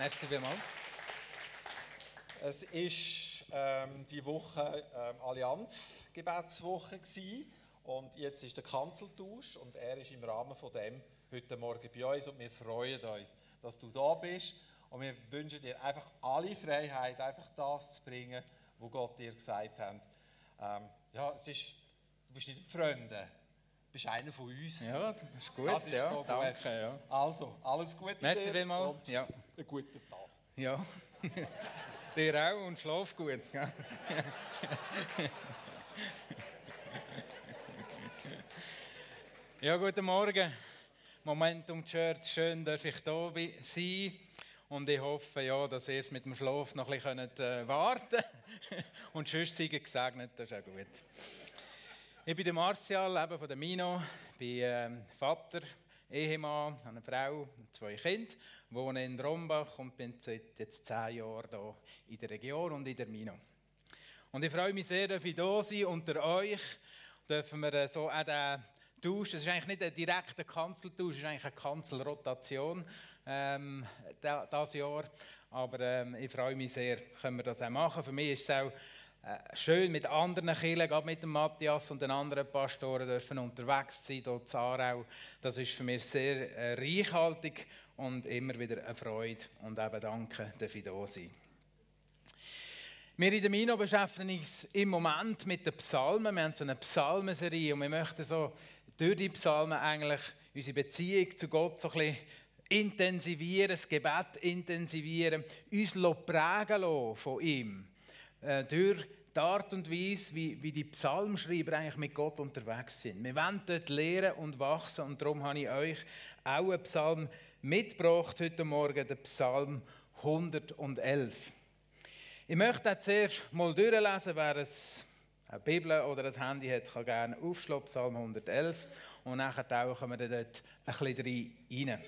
Merci vielmals. Es war ähm, die Woche ähm, Allianz-Gebetswoche und jetzt ist der Kanzeltausch und er ist im Rahmen von dem heute Morgen bei uns und wir freuen uns, dass du da bist und wir wünschen dir einfach alle Freiheit, einfach das zu bringen, was Gott dir gesagt hat. Ähm, ja, es ist, du bist nicht Freunde, du bist einer von uns. Ja, das ist gut. Das ist ja, so danke. gut. Ja. Also, alles Gute Merci dir vielmals. Ja. Einen guten Tag. ja. Dir auch und schlaf gut. Ja. guten Morgen. Momentum Church, schön, dass ich da sein und ich hoffe, ja, dass ihr es mit dem Schlaf noch ein bisschen könnt, äh, warten und sonst seid ihr gesegnet, das ist auch gut. Ich bin der Martial, eben von der Mino, bin ähm, Vater, Ehemann, habe eine Frau, zwei Kinder, wohne in Rombach und bin seit jetzt zehn Jahren hier in der Region und in der Mino. Und ich freue mich sehr, dass ich hier sein unter euch. Dürfen wir äh, so auch den Tausch, es ist eigentlich nicht ein direkter Kanzeltausch, es ist eigentlich eine Kanzelrotation ähm, das Jahr. Aber ähm, ich freue mich sehr, können wir das auch machen. Für mich ist es auch schön mit anderen Kindern, gerade mit dem Matthias und den anderen Pastoren dürfen unterwegs sein, hier in Aarau. Das ist für mich sehr äh, reichhaltig und immer wieder eine Freude und eben danke, dass ich da sein wir in der Mino beschäftigen uns im Moment mit den Psalmen. Wir haben so eine Psalmenserie und wir möchten so durch die Psalmen eigentlich unsere Beziehung zu Gott so ein bisschen intensivieren, das Gebet intensivieren, uns prägen lassen von ihm. Äh, durch die Art und Weise, wie, wie die Psalmschreiber eigentlich mit Gott unterwegs sind. Wir wollen dort lehren und wachsen und darum habe ich euch auch einen Psalm mitgebracht heute Morgen, den Psalm 111. Ich möchte auch zuerst mal durchlesen, wer es eine Bibel oder ein Handy hat, kann gerne aufschlagen, Psalm 111. Und nachher tauchen wir dort ein bisschen rein.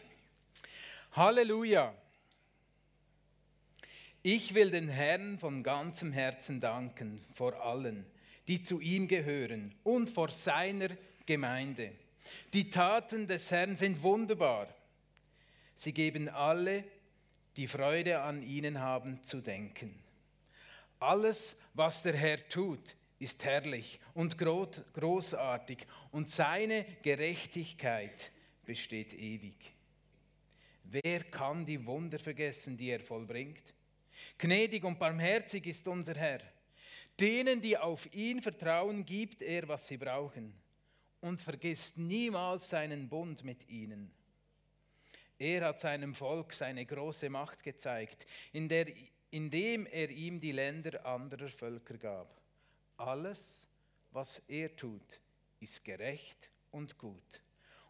Halleluja! Ich will den Herrn von ganzem Herzen danken vor allen, die zu ihm gehören und vor seiner Gemeinde. Die Taten des Herrn sind wunderbar. Sie geben alle, die Freude an ihnen haben, zu denken. Alles, was der Herr tut, ist herrlich und gro- großartig und seine Gerechtigkeit besteht ewig. Wer kann die Wunder vergessen, die er vollbringt? Gnädig und barmherzig ist unser Herr. Denen, die auf ihn vertrauen, gibt er, was sie brauchen und vergisst niemals seinen Bund mit ihnen. Er hat seinem Volk seine große Macht gezeigt, indem er ihm die Länder anderer Völker gab. Alles, was er tut, ist gerecht und gut.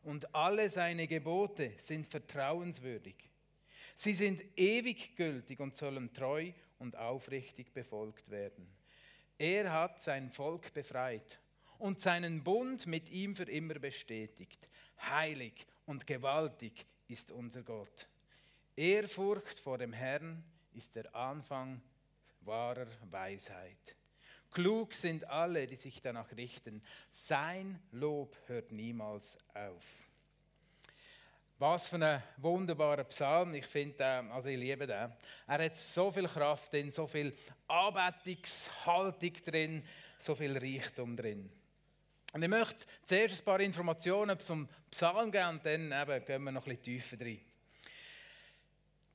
Und alle seine Gebote sind vertrauenswürdig. Sie sind ewig gültig und sollen treu und aufrichtig befolgt werden. Er hat sein Volk befreit und seinen Bund mit ihm für immer bestätigt. Heilig und gewaltig ist unser Gott. Ehrfurcht vor dem Herrn ist der Anfang wahrer Weisheit. Klug sind alle, die sich danach richten. Sein Lob hört niemals auf. Was für ein wunderbarer Psalm. Ich finde, äh, also ich liebe den. Er hat so viel Kraft drin, so viel Anbetungshaltung drin, so viel Reichtum drin. Und ich möchte zuerst ein paar Informationen zum Psalm geben und dann eben gehen wir noch ein bisschen tiefer rein.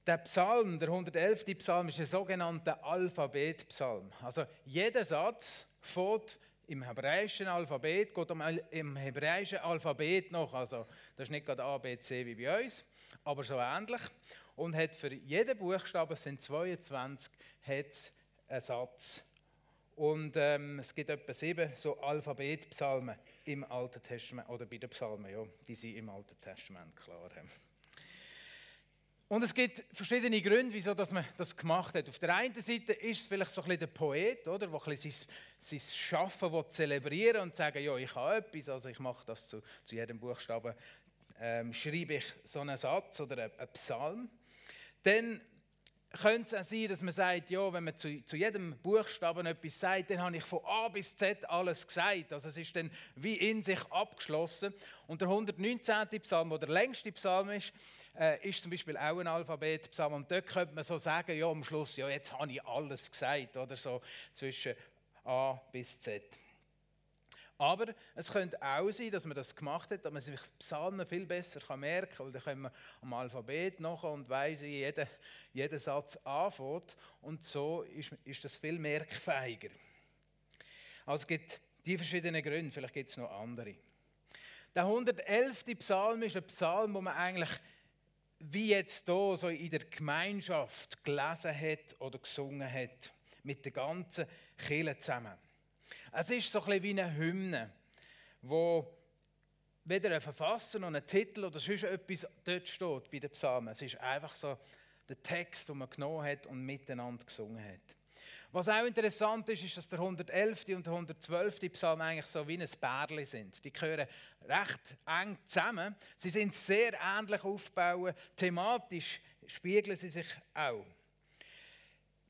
Der Psalm, der 111. Psalm, ist ein sogenannter Alphabetpsalm. Also jeder Satz fängt im hebräischen Alphabet, geht im hebräischen Alphabet noch. Also das ist nicht gerade A, B, C wie bei uns, aber so ähnlich. Und hat für jeden Buchstaben, es sind 22, hat einen Satz. Und ähm, es gibt etwa sieben so Alphabetpsalmen im Alten Testament, oder bei den Psalmen, ja, die sind im Alten Testament, klar. ähm. Und es gibt verschiedene Gründe, wieso man das gemacht hat. Auf der einen Seite ist es vielleicht so ein bisschen der Poet, oder, der ein bisschen sein, sein Schaffen will zelebrieren und sagen, ja, ich habe etwas, also ich mache das zu, zu jedem Buchstaben, ähm, schreibe ich so einen Satz oder einen, einen Psalm. Dann könnte es auch sein, dass man sagt, ja, wenn man zu, zu jedem Buchstaben etwas sagt, dann habe ich von A bis Z alles gesagt. Also es ist dann wie in sich abgeschlossen. Und der 119. Psalm, der der längste Psalm ist, äh, ist zum Beispiel auch ein Alphabetpsalm. Und dort könnte man so sagen, ja, am Schluss, ja, jetzt habe ich alles gesagt, oder so zwischen A bis Z. Aber es könnte auch sein, dass man das gemacht hat, dass man sich Psalmen viel besser merken kann, weil dann können wir am Alphabet nach und weiss, wie jeder, jeder Satz anfängt. Und so ist, ist das viel merkfähiger. Also es gibt die verschiedenen Gründe, vielleicht gibt es noch andere. Der 111. Psalm ist ein Psalm, wo man eigentlich wie jetzt hier so in der Gemeinschaft gelesen hat oder gesungen hat, mit der ganzen Kirche zusammen. Es ist so ein wie eine Hymne, wo weder ein Verfasser noch ein Titel oder sonst etwas dort steht bei den Psalmen. Es ist einfach so der Text, den man genommen hat und miteinander gesungen hat. Was auch interessant ist, ist, dass der 111. und der 112. Psalm eigentlich so wie ein Bärli sind. Die gehören recht eng zusammen. Sie sind sehr ähnlich aufgebaut. Thematisch spiegeln sie sich auch.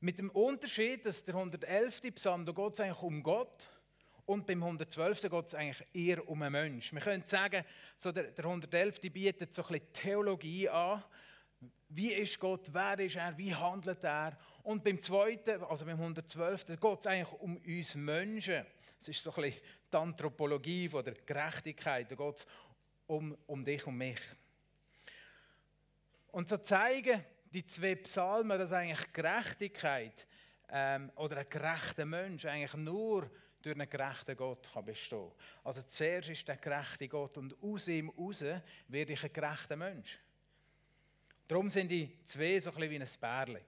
Mit dem Unterschied, dass der 111. Psalm, da geht es eigentlich um Gott und beim 112. geht es eigentlich eher um einen Menschen. Wir können sagen, so der, der 111. bietet so ein bisschen Theologie an. Wie ist Gott, wer ist er, wie handelt er? Und beim zweiten, also beim 112. geht es eigentlich um uns Menschen. Es ist so ein bisschen die Anthropologie von der Gerechtigkeit. Da geht es um, um dich und mich. Und so zeigen die zwei Psalmen, dass eigentlich Gerechtigkeit ähm, oder ein gerechter Mensch eigentlich nur durch einen gerechten Gott kann bestehen Also zuerst ist der gerechte Gott und aus ihm raus werde ich ein gerechter Mensch. Darum sind die zwei so ein bisschen wie ein Bärli.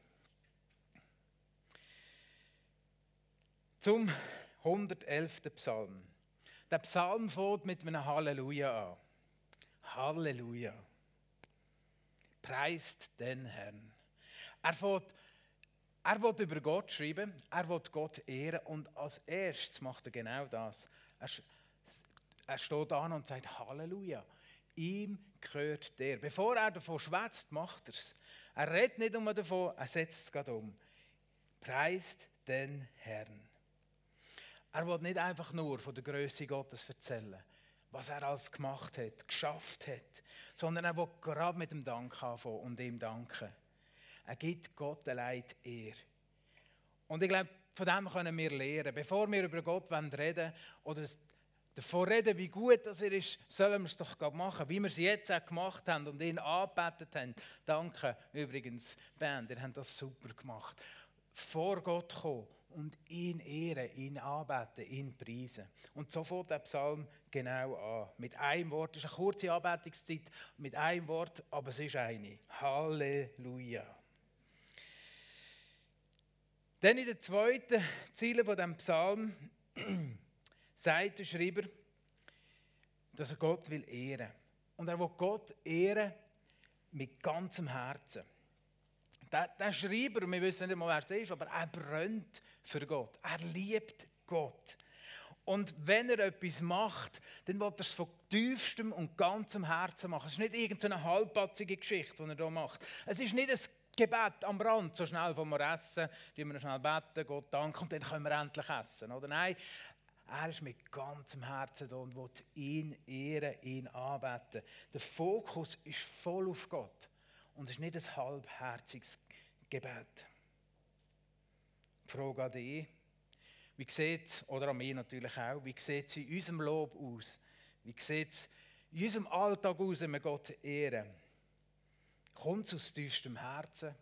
Zum 111. Psalm. Der Psalm fängt mit einem Halleluja an. Halleluja preist den Herrn. Er will, er will über Gott schreiben, er will Gott ehren und als erstes macht er genau das. Er, er steht an und sagt Halleluja. Ihm gehört der. Bevor er davon schwätzt, macht er es. Er redet nicht nur davon, er setzt es gerade um. Preist den Herrn. Er will nicht einfach nur von der Größe Gottes erzählen was er alles gemacht hat, geschafft hat, sondern er will gerade mit dem Dank anfangen und ihm danken. Er gibt Gott allein Ehre. Und ich glaube, von dem können wir lernen. Bevor wir über Gott reden oder davon reden, wie gut das er ist, sollen wir es doch machen, wie wir es jetzt auch gemacht haben und ihn angebetet haben. Danke übrigens, Band, ihr habt das super gemacht. Vor Gott kommen und ihn ehren, ihn anbeten, ihn preisen. Und so fängt der Psalm genau an. Mit einem Wort, es ist eine kurze Anbetungszeit, mit einem Wort, aber es ist eine. Halleluja. Dann in der zweiten Ziele von dem Psalm sagt der Schreiber, dass er Gott will ehren. Und er will Gott ehren mit ganzem Herzen. Der, der Schreiber, wir wissen nicht mal, wer es ist, aber er brennt für Gott. Er liebt Gott. Und wenn er etwas macht, dann will er es von tiefstem und ganzem Herzen machen. Es ist nicht irgendeine halbpatzige Geschichte, die er hier macht. Es ist nicht ein Gebet am Rand, so schnell vom wir essen, die wir schnell beten, Gott danken und dann können wir endlich essen. Oder nein, er ist mit ganzem Herzen da und will ihn ehren, ihn anbeten. Der Fokus ist voll auf Gott. Und es ist nicht ein halbherziges Gebet. Die Frage an dich, wie sieht oder an mich natürlich auch, wie sieht es in unserem Lob aus? Wie sieht es in unserem Alltag aus, wenn wir Gott ehren? Kommt es aus tiefstem Herzen?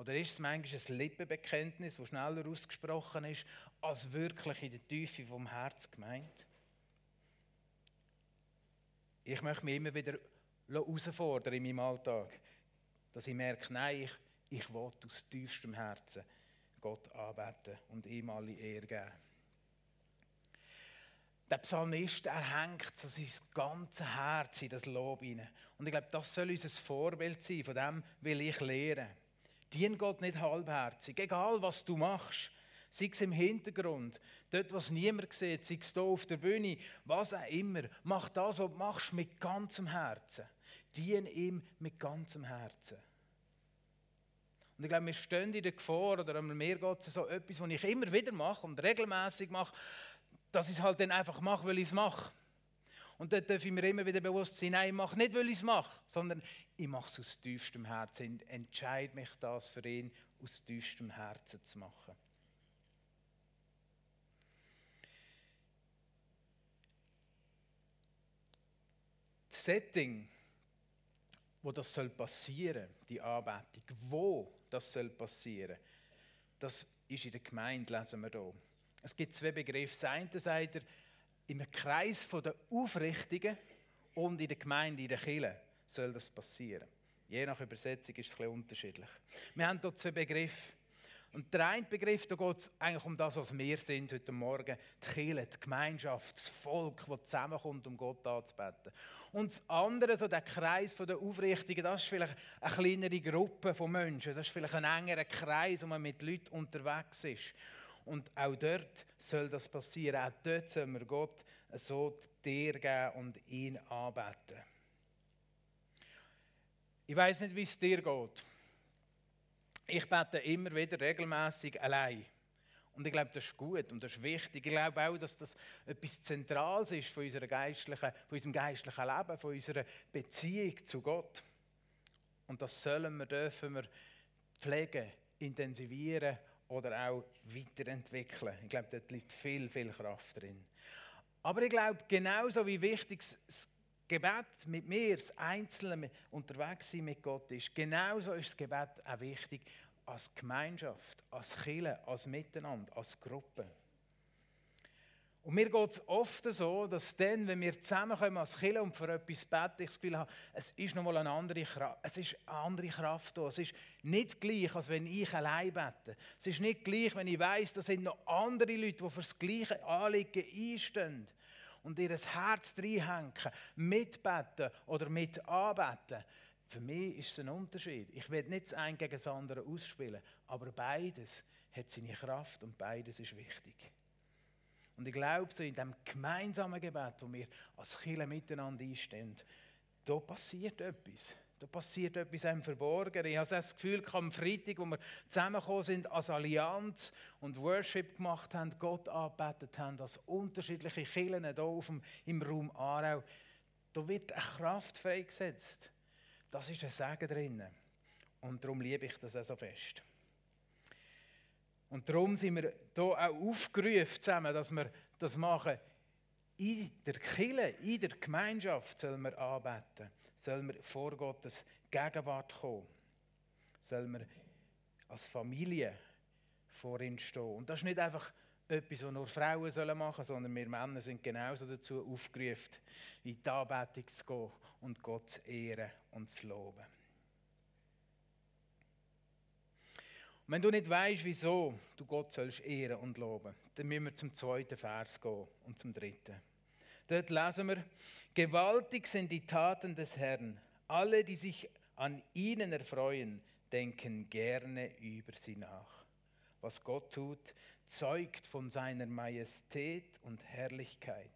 Oder ist es manchmal ein Lippenbekenntnis, das schneller ausgesprochen ist, als wirklich in der Tiefe vom Herz gemeint? Ich möchte mich immer wieder herausfordern in meinem Alltag dass ich merke, nein, ich, ich will aus tiefstem Herzen Gott anbeten und ihm alle Ehre geben. Der Psalmist, er hängt so sein ganzes Herz in das Lob hinein. Und ich glaube, das soll unser Vorbild sein. Von dem will ich lehren. Dien Gott nicht halbherzig. Egal, was du machst. Sei es im Hintergrund, dort, was niemand sieht, sei es hier auf der Bühne, was auch immer. Mach das, was du machst, mit ganzem Herzen. Dien ihm mit ganzem Herzen. Und ich glaube, wir stehen in der Gefahr, oder mir geht es so etwas, was ich immer wieder mache und regelmäßig mache, dass ich es halt dann einfach mache, weil ich es mache. Und dort darf ich mir immer wieder bewusst sein, nein, ich mache nicht, weil ich es mache, sondern ich mache es aus tiefstem Herzen. Entscheide mich, das für ihn aus tiefstem Herzen zu machen. Das Setting, wo das soll passieren, die Anbetung, wo das soll passieren, das ist in der Gemeinde, lesen wir hier. Es gibt zwei Begriffe. Das eine sagt er, im Kreis der Aufrichtigen und in der Gemeinde, in der Kirche soll das passieren. Je nach Übersetzung ist es ein bisschen unterschiedlich. Wir haben hier zwei Begriffe. Und der eine Begriff, da geht es eigentlich um das, was wir sind heute Morgen. Die Kirche, die Gemeinschaft, das Volk, das zusammenkommt, um Gott anzubeten. Und das andere, so der Kreis der Aufrichtigen, das ist vielleicht eine kleinere Gruppe von Menschen. Das ist vielleicht ein engerer Kreis, wo man mit Leuten unterwegs ist. Und auch dort soll das passieren. Auch dort soll wir Gott so dir geben und ihn anbeten. Ich weiß nicht, wie es dir geht. Ich bete immer wieder regelmäßig allein. Und ich glaube, das ist gut und das ist wichtig. Ich glaube auch, dass das etwas Zentrales ist von, unserer geistlichen, von unserem geistlichen Leben, von unserer Beziehung zu Gott. Und das sollen wir, dürfen wir pflegen, intensivieren oder auch weiterentwickeln. Ich glaube, dort liegt viel, viel Kraft drin. Aber ich glaube, genauso wie wichtig das Gebet mit mir, das Einzelne unterwegs sein mit Gott ist, genauso ist das Gebet auch wichtig als Gemeinschaft, als Kirche, als Miteinander, als Gruppe. Und mir geht es oft so, dass dann, wenn wir zusammenkommen als Kirche und für etwas beten, ich das Gefühl habe, es ist nochmal eine andere Kraft, es ist eine andere Kraft da. Es ist nicht gleich, als wenn ich allein bete. Es ist nicht gleich, wenn ich weiß, da sind noch andere Leute, die für das gleiche Anliegen einstehen und ihr Herz reinhängen, mitbeten oder mit anbeten. Für mich ist es ein Unterschied. Ich will nicht das eine gegen das andere ausspielen, aber beides hat seine Kraft und beides ist wichtig. Und ich glaube, so in dem gemeinsamen Gebet, wo wir als Kirche miteinander einstehen, da passiert etwas. Da passiert etwas im Verborgenen. Ich habe das Gefühl, am Freitag, wo wir zusammengekommen sind als Allianz und Worship gemacht haben, Gott angebetet haben, als unterschiedliche Kirchen hier auf dem, im Raum Aarau, da wird eine Kraft freigesetzt. Das ist ein Segen drin. Und darum liebe ich das auch so fest. Und darum sind wir hier auch aufgerufen zusammen, dass wir das machen. In der Kirche, in der Gemeinschaft sollen wir anbeten sollen wir vor Gottes Gegenwart kommen. Sollen wir als Familie vor ihm stehen. Und das ist nicht einfach etwas, was nur Frauen machen sollen, sondern wir Männer sind genauso dazu aufgerufen, in die Anbetung zu gehen und Gott zu ehren und zu loben. Und wenn du nicht weißt, wieso du Gott sollst ehren und loben, dann müssen wir zum zweiten Vers gehen und zum dritten. Dort lesen wir, gewaltig sind die Taten des Herrn. Alle, die sich an ihnen erfreuen, denken gerne über sie nach. Was Gott tut, zeugt von seiner Majestät und Herrlichkeit.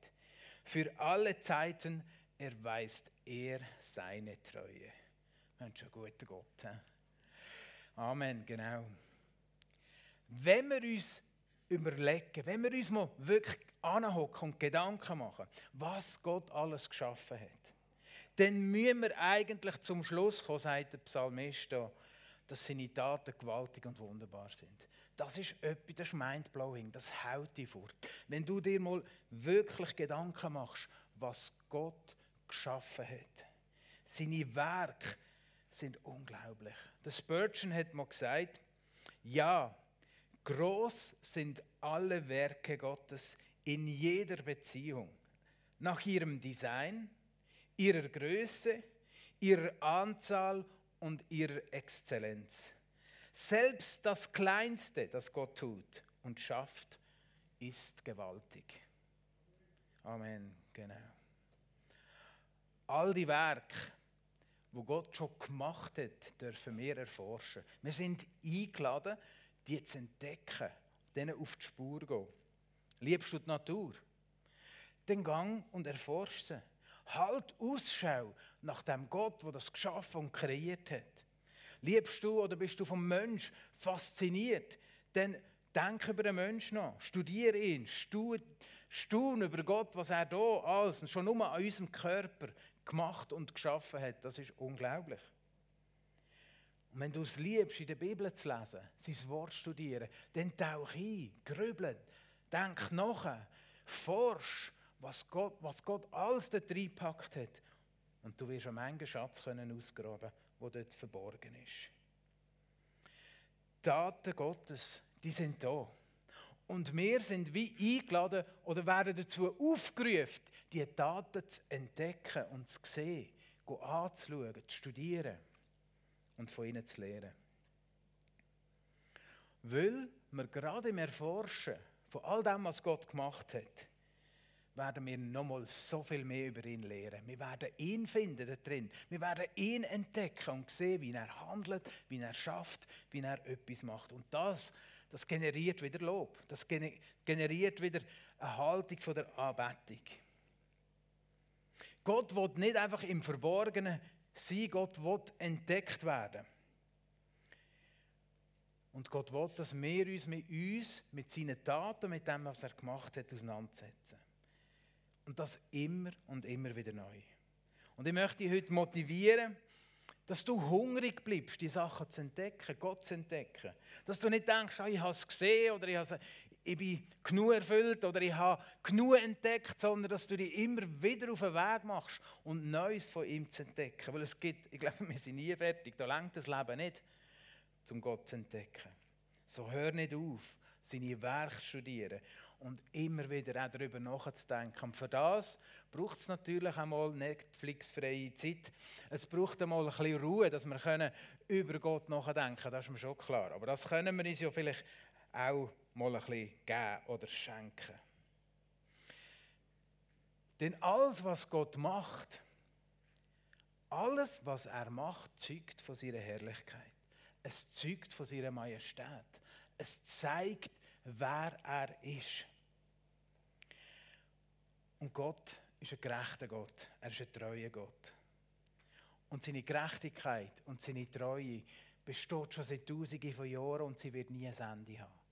Für alle Zeiten erweist er seine Treue. Mensch, ein guter Gott. He? Amen, genau. Wenn wir uns überlegen, wenn wir uns mal wirklich anhocken und Gedanken machen, was Gott alles geschaffen hat, dann müssen wir eigentlich zum Schluss kommen, sagt der Psalmist da, dass seine Taten gewaltig und wunderbar sind. Das ist etwas, das ist mindblowing, das haut dich fort. Wenn du dir mal wirklich Gedanken machst, was Gott geschaffen hat. Seine Werke sind unglaublich. Der Spurgeon hat mal gesagt, ja, groß sind alle Werke Gottes in jeder Beziehung, nach ihrem Design, ihrer Größe, ihrer Anzahl und ihrer Exzellenz. Selbst das Kleinste, das Gott tut und schafft, ist gewaltig. Amen, genau. All die Werke, wo Gott schon gemacht hat, dürfen wir erforschen. Wir sind eingeladen, die zu entdecken, denen auf die Spur zu gehen. Liebst du die Natur? Dann gang und erforsch sie. Halt Ausschau nach dem Gott, der das geschaffen und kreiert hat. Liebst du oder bist du vom Mensch fasziniert? Dann denk über den Menschen nach. Studiere ihn. Staun über Gott, was er da alles schon nur an unserem Körper gemacht und geschaffen hat. Das ist unglaublich. Und wenn du es liebst, in der Bibel zu lesen, sein Wort studieren, dann tauch ein, grübeln, denk nach, forsch, was Gott, was Gott alles dort reingepackt hat. Und du wirst einen Menge Schatz können ausgraben, der dort verborgen ist. Die Daten Gottes, die sind da. Und wir sind wie eingeladen oder werden dazu aufgerufen, die Daten zu entdecken und zu sehen, anzuschauen, zu studieren und von ihnen zu lernen. Weil wir gerade im Erforschen von all dem, was Gott gemacht hat, werden wir nochmal so viel mehr über ihn lernen. Wir werden ihn finden da drin. Wir werden ihn entdecken und sehen, wie er handelt, wie er schafft, wie er etwas macht. Und das, das generiert wieder Lob. Das generiert wieder eine Haltung von der Anbetung. Gott will nicht einfach im Verborgenen sein, Gott will entdeckt werden. Und Gott will, dass wir uns mit uns, mit seinen Taten, mit dem, was er gemacht hat, auseinandersetzen. Und das immer und immer wieder neu. Und ich möchte dich heute motivieren, dass du hungrig bleibst, die Sachen zu entdecken, Gott zu entdecken. Dass du nicht denkst, oh, ich habe es gesehen oder ich, habe, ich bin genug erfüllt oder ich habe genug entdeckt, sondern dass du dich immer wieder auf den Weg machst und Neues von ihm zu entdecken. Weil es gibt, ich glaube, wir sind nie fertig, da längt das Leben nicht, um Gott zu entdecken. So hör nicht auf, seine Werke studieren und immer wieder auch darüber nachzudenken. Und für das braucht es natürlich einmal Netflix-freie Zeit. Es braucht einmal ein bisschen Ruhe, dass wir über Gott nachdenken können. Das ist mir schon klar. Aber das können wir uns ja vielleicht auch mal ein bisschen geben oder schenken. Denn alles, was Gott macht, alles, was er macht, zeugt von seiner Herrlichkeit. Es zeugt von seiner Majestät. Es zeigt, wer er ist. Und Gott ist ein gerechter Gott. Er ist ein treuer Gott. Und seine Gerechtigkeit und seine Treue besteht schon seit Tausenden von Jahren und sie wird nie ein Ende haben.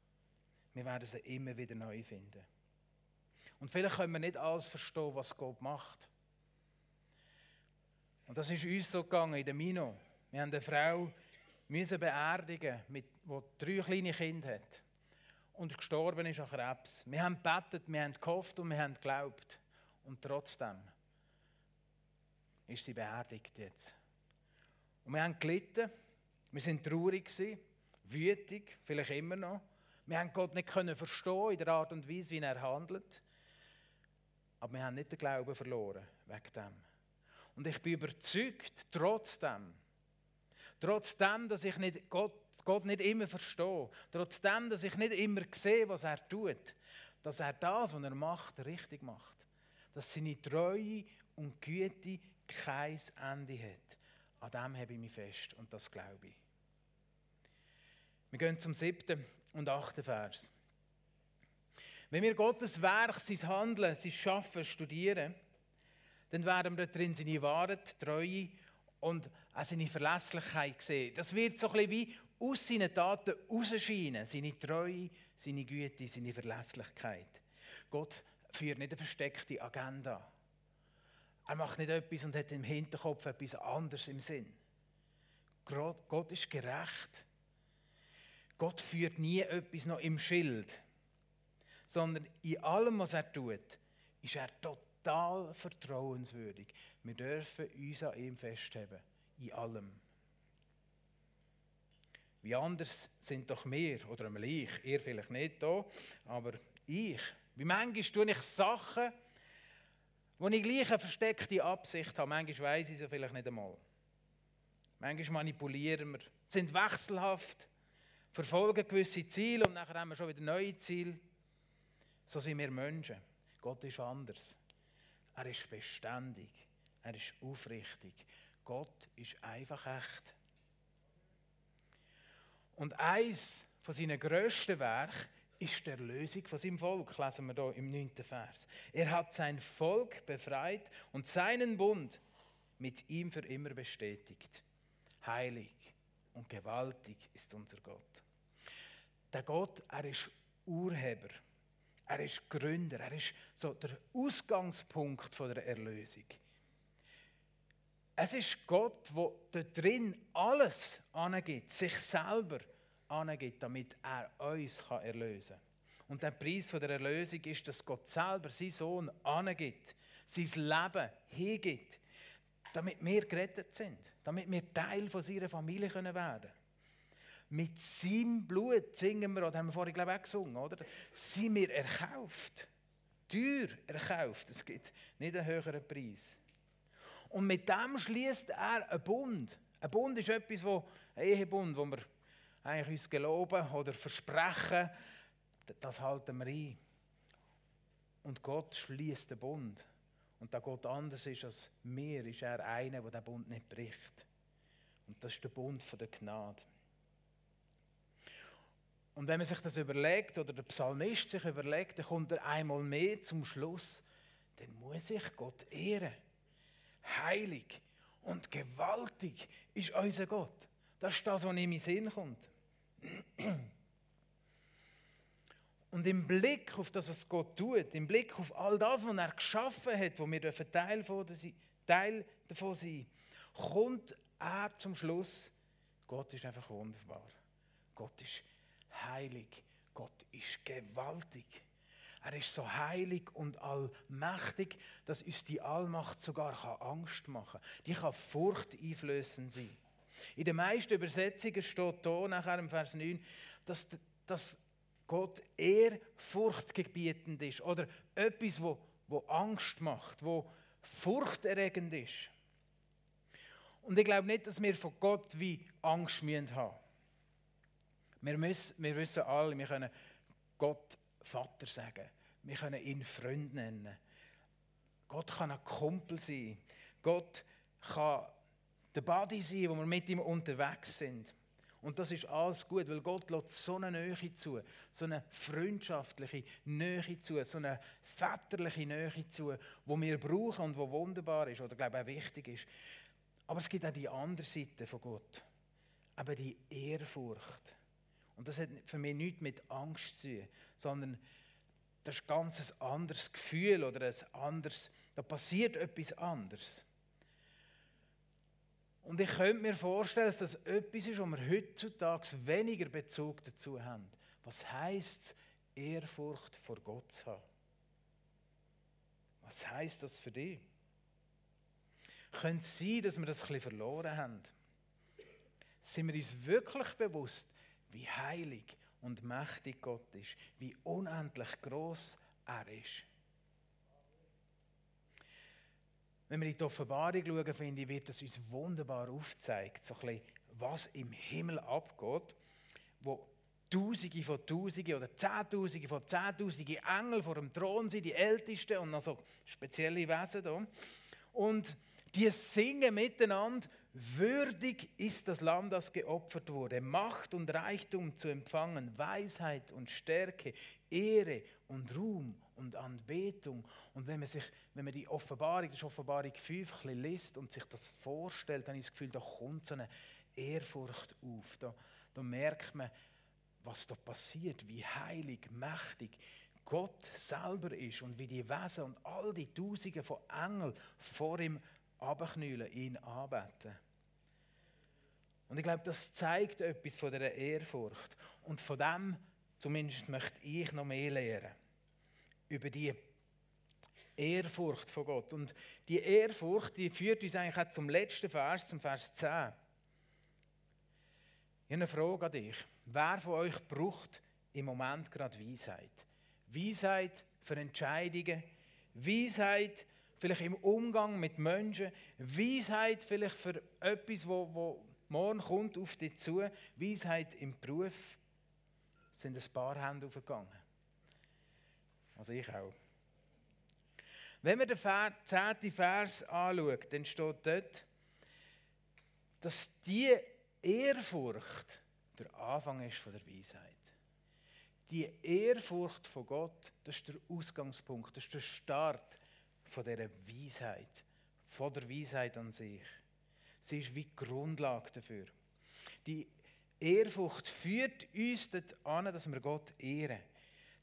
Wir werden sie immer wieder neu finden. Und vielleicht können wir nicht alles verstehen, was Gott macht. Und das ist uns so gegangen in der Mino. Wir haben eine Frau müssen beerdigen, mit, die drei kleine Kinder hat und gestorben ist an Krebs. Wir haben gebetet, wir haben gehofft und wir haben geglaubt. Und trotzdem ist sie beerdigt jetzt. Und wir haben gelitten, wir sind traurig gewesen, wütig, vielleicht immer noch. Wir haben Gott nicht können verstehen in der Art und Weise, wie er handelt. Aber wir haben nicht den Glauben verloren wegen dem. Und ich bin überzeugt, trotzdem, trotzdem, dass ich nicht Gott, Gott nicht immer verstehe, trotzdem, dass ich nicht immer sehe, was er tut, dass er das, was er macht, richtig macht. Dass seine Treue und Güte kein Ende hat. An dem habe ich mich fest und das glaube ich. Wir gehen zum siebten und achten Vers. Wenn wir Gottes Werk, sein Handeln, sein Schaffen studieren, dann werden wir darin seine Wahrheit, Treue und auch seine Verlässlichkeit sehen. Das wird so ein wie aus seinen Taten rausscheinen. Seine Treue, seine Güte, seine Verlässlichkeit. Gott führt nicht eine versteckte Agenda. Er macht nicht etwas und hat im Hinterkopf etwas anderes im Sinn. Gott ist gerecht. Gott führt nie etwas noch im Schild, sondern in allem, was er tut, ist er total vertrauenswürdig. Wir dürfen uns an ihm festhalten, in allem. Wie anders sind doch wir, oder einmal ich, ihr vielleicht nicht da, aber ich. Wie manchmal tue ich Sachen, wo ich gleich eine versteckte Absicht habe. Manchmal weiss ich sie vielleicht nicht einmal. Manchmal manipulieren wir, sind wechselhaft verfolgen gewisse Ziele und nachher haben wir schon wieder neue Ziele. So sind wir Menschen. Gott ist anders. Er ist beständig. Er ist aufrichtig. Gott ist einfach echt. Und eins von seinen grössten Werken ist der Lösung von seinem Volk, lesen wir hier im 9. Vers. Er hat sein Volk befreit und seinen Bund mit ihm für immer bestätigt. Heilig und gewaltig ist unser Gott. Der Gott, er ist Urheber, er ist Gründer, er ist so der Ausgangspunkt der Erlösung. Es ist Gott, der dort drin alles angibt, sich selber angibt, damit er uns erlösen kann. Und der Preis der Erlösung ist, dass Gott selber seinen Sohn angibt, sein Leben hingibt, damit wir gerettet sind, damit wir Teil von seiner Familie werden können. Mit seinem Blut singen wir, oder haben wir vorhin glaube ich auch gesungen, oder? Sind wir erkauft. Teuer erkauft. Es gibt nicht einen höheren Preis. Und mit dem schließt er einen Bund. Ein Bund ist etwas, wo, ein Ehebund, wo wir eigentlich uns geloben oder versprechen, das halten wir ein. Und Gott schließt den Bund. Und da Gott anders ist als wir, ist er einer, der den Bund nicht bricht. Und das ist der Bund der Gnade. Und wenn man sich das überlegt, oder der Psalmist sich überlegt, dann kommt er einmal mehr zum Schluss, dann muss ich Gott ehren. Heilig und gewaltig ist unser Gott. Das ist das, was in meinen Sinn kommt. Und im Blick auf das, was Gott tut, im Blick auf all das, was er geschaffen hat, wo wir Teil, Teil davon sein kommt er zum Schluss, Gott ist einfach wunderbar. Gott ist heilig. Gott ist gewaltig. Er ist so heilig und allmächtig, dass uns die Allmacht sogar Angst machen kann. Die kann Furcht einflößen sein. In den meisten Übersetzungen steht hier nachher im Vers 9, dass, dass Gott eher furchtgebietend ist oder etwas, wo, wo Angst macht, wo furchterregend ist. Und ich glaube nicht, dass wir von Gott wie Angst haben müssen. Wir, müssen, wir wissen alle, wir können Gott Vater sagen. Wir können ihn Freund nennen. Gott kann ein Kumpel sein. Gott kann der Buddy sein, wo wir mit ihm unterwegs sind. Und das ist alles gut, weil Gott lässt so eine Nähe zu, so eine freundschaftliche Nähe zu, so eine väterliche Nähe zu, wo wir brauchen und wo wunderbar ist oder glaube ich auch wichtig ist. Aber es gibt auch die andere Seite von Gott, eben die Ehrfurcht. Und das hat für mich nichts mit Angst zu tun, sondern das ist ein ganz anderes Gefühl oder ein anderes, da passiert etwas anderes. Und ich könnte mir vorstellen, dass das etwas ist, wo wir heutzutage weniger Bezug dazu haben. Was heisst es, Ehrfurcht vor Gott zu haben? Was heisst das für dich? Könnte es sein, dass wir das ein bisschen verloren haben? Sind wir uns wirklich bewusst, wie heilig und mächtig Gott ist, wie unendlich groß er ist. Wenn wir in die Offenbarung schauen, finde ich, wird das uns wunderbar aufgezeigt, so was im Himmel abgeht, wo Tausende von Tausenden oder Zehntausende von Zehntausenden Engel vor dem Thron sind, die Ältesten und noch so spezielle Wesen da. Und die singen miteinander Würdig ist das Lamm, das geopfert wurde, Macht und Reichtum zu empfangen, Weisheit und Stärke, Ehre und Ruhm und Anbetung. Und wenn man, sich, wenn man die Offenbarung, das ist Offenbarung 5, ein bisschen liest und sich das vorstellt, dann ich das Gefühl, da kommt so eine Ehrfurcht auf. Da, da merkt man, was da passiert, wie heilig, mächtig Gott selber ist und wie die Wesen und all die Tausende von Engeln vor ihm abknüllen, ihn anbeten. Und ich glaube, das zeigt etwas von dieser Ehrfurcht. Und von dem, zumindest möchte ich noch mehr lernen. Über die Ehrfurcht von Gott. Und die Ehrfurcht, die führt uns eigentlich auch zum letzten Vers, zum Vers 10. Ich habe eine Frage an dich. Wer von euch braucht im Moment gerade Weisheit? Weisheit für Entscheidungen, Weisheit vielleicht im Umgang mit Menschen, Weisheit vielleicht für etwas, wo, wo morgen kommt auf dich zu, Weisheit im Beruf, sind ein paar Hände aufgegangen. Also ich auch. Wenn man den zehnten Vers anschaut, dann steht dort, dass die Ehrfurcht der Anfang ist von der Weisheit. Die Ehrfurcht von Gott, das ist der Ausgangspunkt, das ist der Start von dieser Weisheit, von der Weisheit an sich. Sie ist wie Grundlage dafür. Die Ehrfurcht führt uns an, dass wir Gott ehren.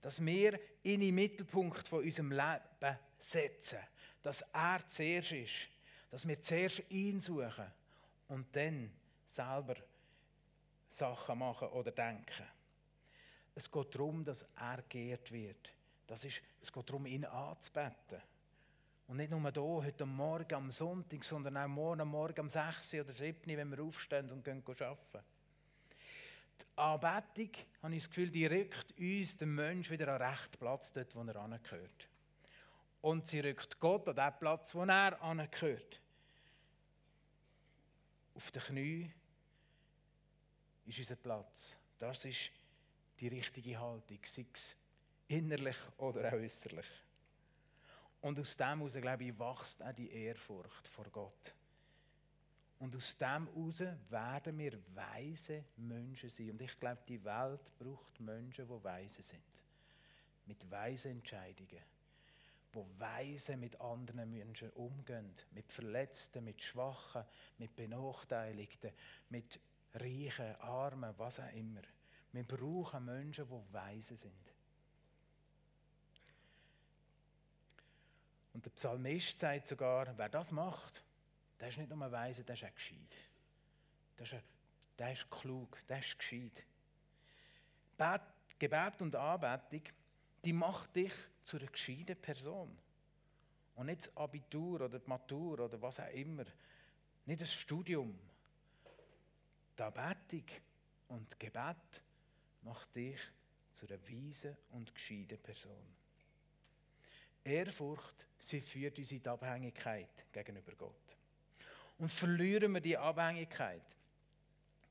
Dass wir ihn im Mittelpunkt von unserem Leben setzen. Dass er zuerst ist. Dass wir zuerst ihn suchen und dann selber Sachen machen oder denken. Es geht darum, dass er geehrt wird. Das ist, es geht darum, ihn anzubeten. Und nicht nur hier, heute Morgen am Sonntag, sondern auch morgen Morgen um 6 oder 7 wenn wir aufstehen und gehen arbeiten. Die Anbetung, habe ich das Gefühl, die rückt uns, den Menschen, wieder an rechten Platz dort, wo er angehört. Und sie rückt Gott an den Platz, wo er angehört. Auf den Knie ist unser Platz. Das ist die richtige Haltung, sei es innerlich oder auch äußerlich. Und aus dem heraus, glaube ich, wächst auch die Ehrfurcht vor Gott. Und aus dem heraus werden wir weise Menschen sein. Und ich glaube, die Welt braucht Menschen, die weise sind. Mit weisen Entscheidungen. Die weise mit anderen Menschen umgehen. Mit Verletzten, mit Schwachen, mit Benachteiligten, mit Reichen, Armen, was auch immer. Wir brauchen Menschen, die weise sind. Und der Psalmist sagt sogar, wer das macht, der ist nicht nur weise, der ist auch gescheit. Der ist, der ist klug, der ist gescheit. Bet, Gebet und Anbetung, die macht dich zu einer gescheiten Person. Und nicht das Abitur oder die Matur oder was auch immer. Nicht das Studium. Die Anbetung und Gebet macht dich zu einer weisen und gescheiten Person. Ehrfurcht, sie führt uns in die Abhängigkeit gegenüber Gott. Und verlieren wir die Abhängigkeit,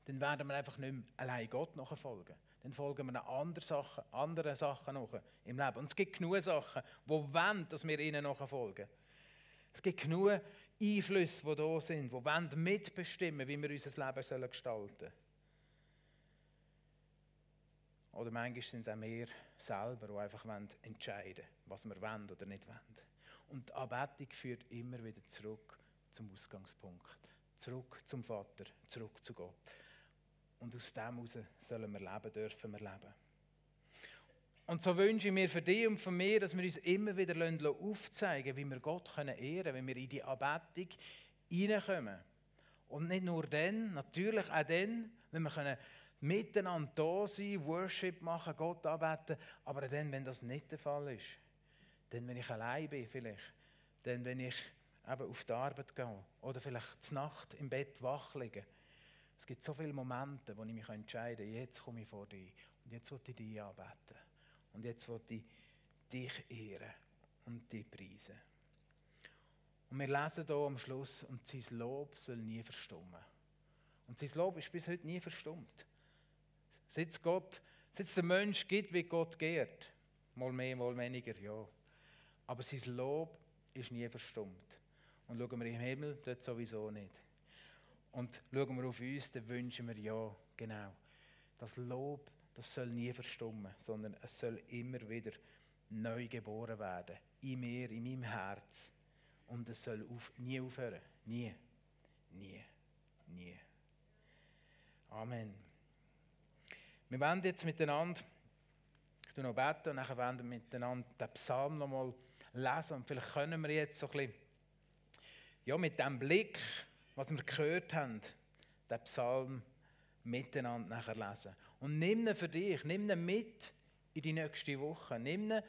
dann werden wir einfach nicht mehr allein Gott nachfolgen. Dann folgen wir anderen Sachen, anderen Sachen nach im Leben. Und es gibt genug Sachen, die wollen, dass wir ihnen nachfolgen. Es gibt genug Einflüsse, die da sind, die wollen mitbestimmen, wie wir unser Leben gestalten sollen. Oder manchmal sind es auch wir selber, die einfach entscheiden wollen, was wir wollen oder nicht wollen. Und die Anbetung führt immer wieder zurück zum Ausgangspunkt. Zurück zum Vater, zurück zu Gott. Und aus dem heraus sollen wir leben, dürfen wir leben. Und so wünsche ich mir für dich und für mich, dass wir uns immer wieder aufzeigen wie wir Gott ehren können, wenn wir in die Anbetung hineinkommen. Und nicht nur dann, natürlich auch dann, wenn wir können miteinander da sein, Worship machen, Gott anbeten, aber dann, wenn das nicht der Fall ist, dann, wenn ich allein bin vielleicht, dann, wenn ich eben auf die Arbeit gehe oder vielleicht zur Nacht im Bett wach liege. Es gibt so viele Momente, wo ich mich entscheiden kann, jetzt komme ich vor dich und jetzt will ich dich anbeten und jetzt will ich dich ehren und dich preisen. Und wir lesen hier am Schluss, und sein Lob soll nie verstummen. Und sein Lob ist bis heute nie verstummt. Seit Gott, seit es den Mensch gibt, wie Gott geht. Mal mehr, mal weniger, ja. Aber sein Lob ist nie verstummt. Und schauen wir im Himmel, dort sowieso nicht. Und schauen wir auf uns, dann wünschen wir ja, genau. Das Lob, das soll nie verstummen, sondern es soll immer wieder neu geboren werden. In mir, in meinem Herz. Und es soll auf, nie aufhören. Nie. Nie. Nie. Amen. Wir werden jetzt miteinander, ich tue noch beten, und dann werden wir miteinander den Psalm noch mal lesen. Und vielleicht können wir jetzt so ein bisschen, ja, mit dem Blick, was wir gehört haben, den Psalm miteinander nachher lesen. Und nimm ihn für dich, nimm ihn mit in die nächste Woche. Nimm ihn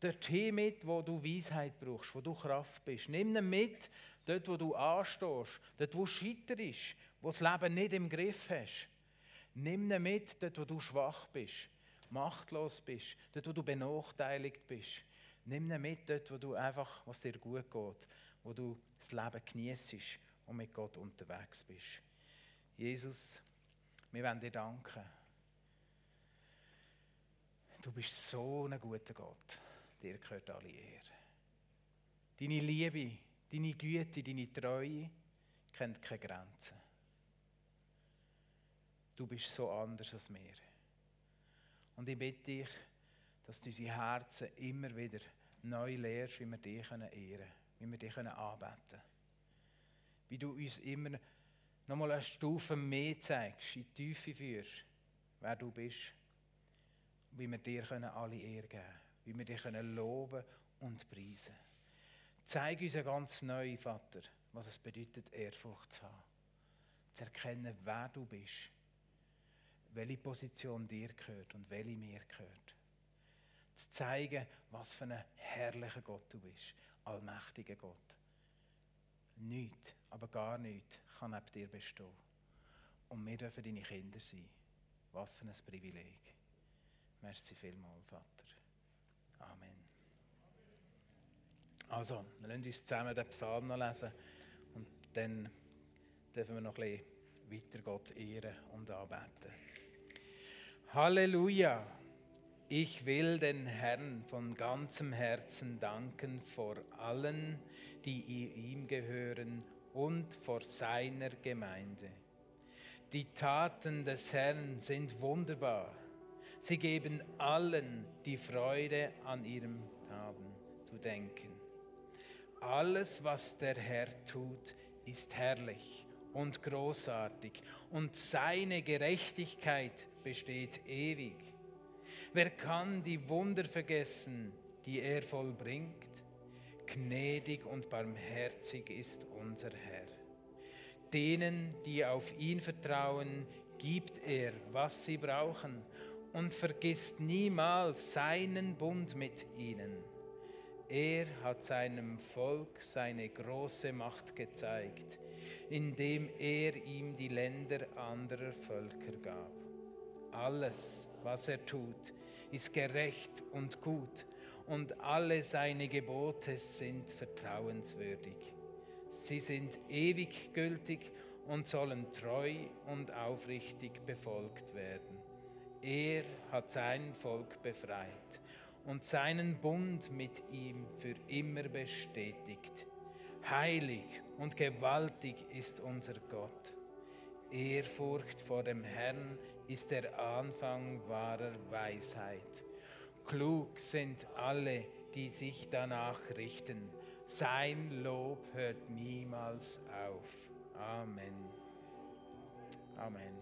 dorthin mit, wo du Weisheit brauchst, wo du Kraft bist. Nimm ihn mit dort, wo du anstehst, dort, wo du scheiterst, wo das Leben nicht im Griff hast. Nimm ihn mit, dort wo du schwach bist, machtlos bist, dort wo du benachteiligt bist. Nimm ihn mit, dort wo du einfach, was dir gut geht, wo du das Leben genießt und mit Gott unterwegs bist. Jesus, wir wollen dir danken. Du bist so ein guter Gott. Dir gehört alle Ehre. Deine Liebe, deine Güte, deine Treue kennt keine Grenzen. Du bist so anders als wir. Und ich bitte dich, dass du unsere Herzen immer wieder neu lehrst, wie wir dich ehren können, wie wir dich anbeten können. Wie du uns immer nochmal eine Stufe mehr zeigst, in die Tiefe führst, wer du bist. Wie wir dir alle Ehre geben können, wie wir dich loben und preisen Zeig uns ganz neu, Vater, was es bedeutet, Ehrfurcht zu haben. Zu erkennen, wer du bist, welche Position dir gehört und welche mir gehört. Zu zeigen, was für ein herrlicher Gott du bist, allmächtiger Gott. Nichts, aber gar nichts kann neben dir bestehen. Und wir dürfen deine Kinder sein. Was für ein Privileg. Merci vielmals, Vater. Amen. Also, lassen uns zusammen den Psalm noch lesen und dann dürfen wir noch ein bisschen weiter Gott ehren und anbeten. Halleluja! Ich will den Herrn von ganzem Herzen danken vor allen, die ihm gehören und vor seiner Gemeinde. Die Taten des Herrn sind wunderbar. Sie geben allen die Freude an ihrem Haben zu denken. Alles, was der Herr tut, ist herrlich und großartig und seine Gerechtigkeit besteht ewig. Wer kann die Wunder vergessen, die er vollbringt? Gnädig und barmherzig ist unser Herr. Denen, die auf ihn vertrauen, gibt er, was sie brauchen und vergisst niemals seinen Bund mit ihnen. Er hat seinem Volk seine große Macht gezeigt, indem er ihm die Länder anderer Völker gab. Alles, was er tut, ist gerecht und gut und alle seine Gebote sind vertrauenswürdig. Sie sind ewig gültig und sollen treu und aufrichtig befolgt werden. Er hat sein Volk befreit und seinen Bund mit ihm für immer bestätigt. Heilig und gewaltig ist unser Gott. Ehrfurcht vor dem Herrn ist der Anfang wahrer Weisheit. Klug sind alle, die sich danach richten. Sein Lob hört niemals auf. Amen. Amen.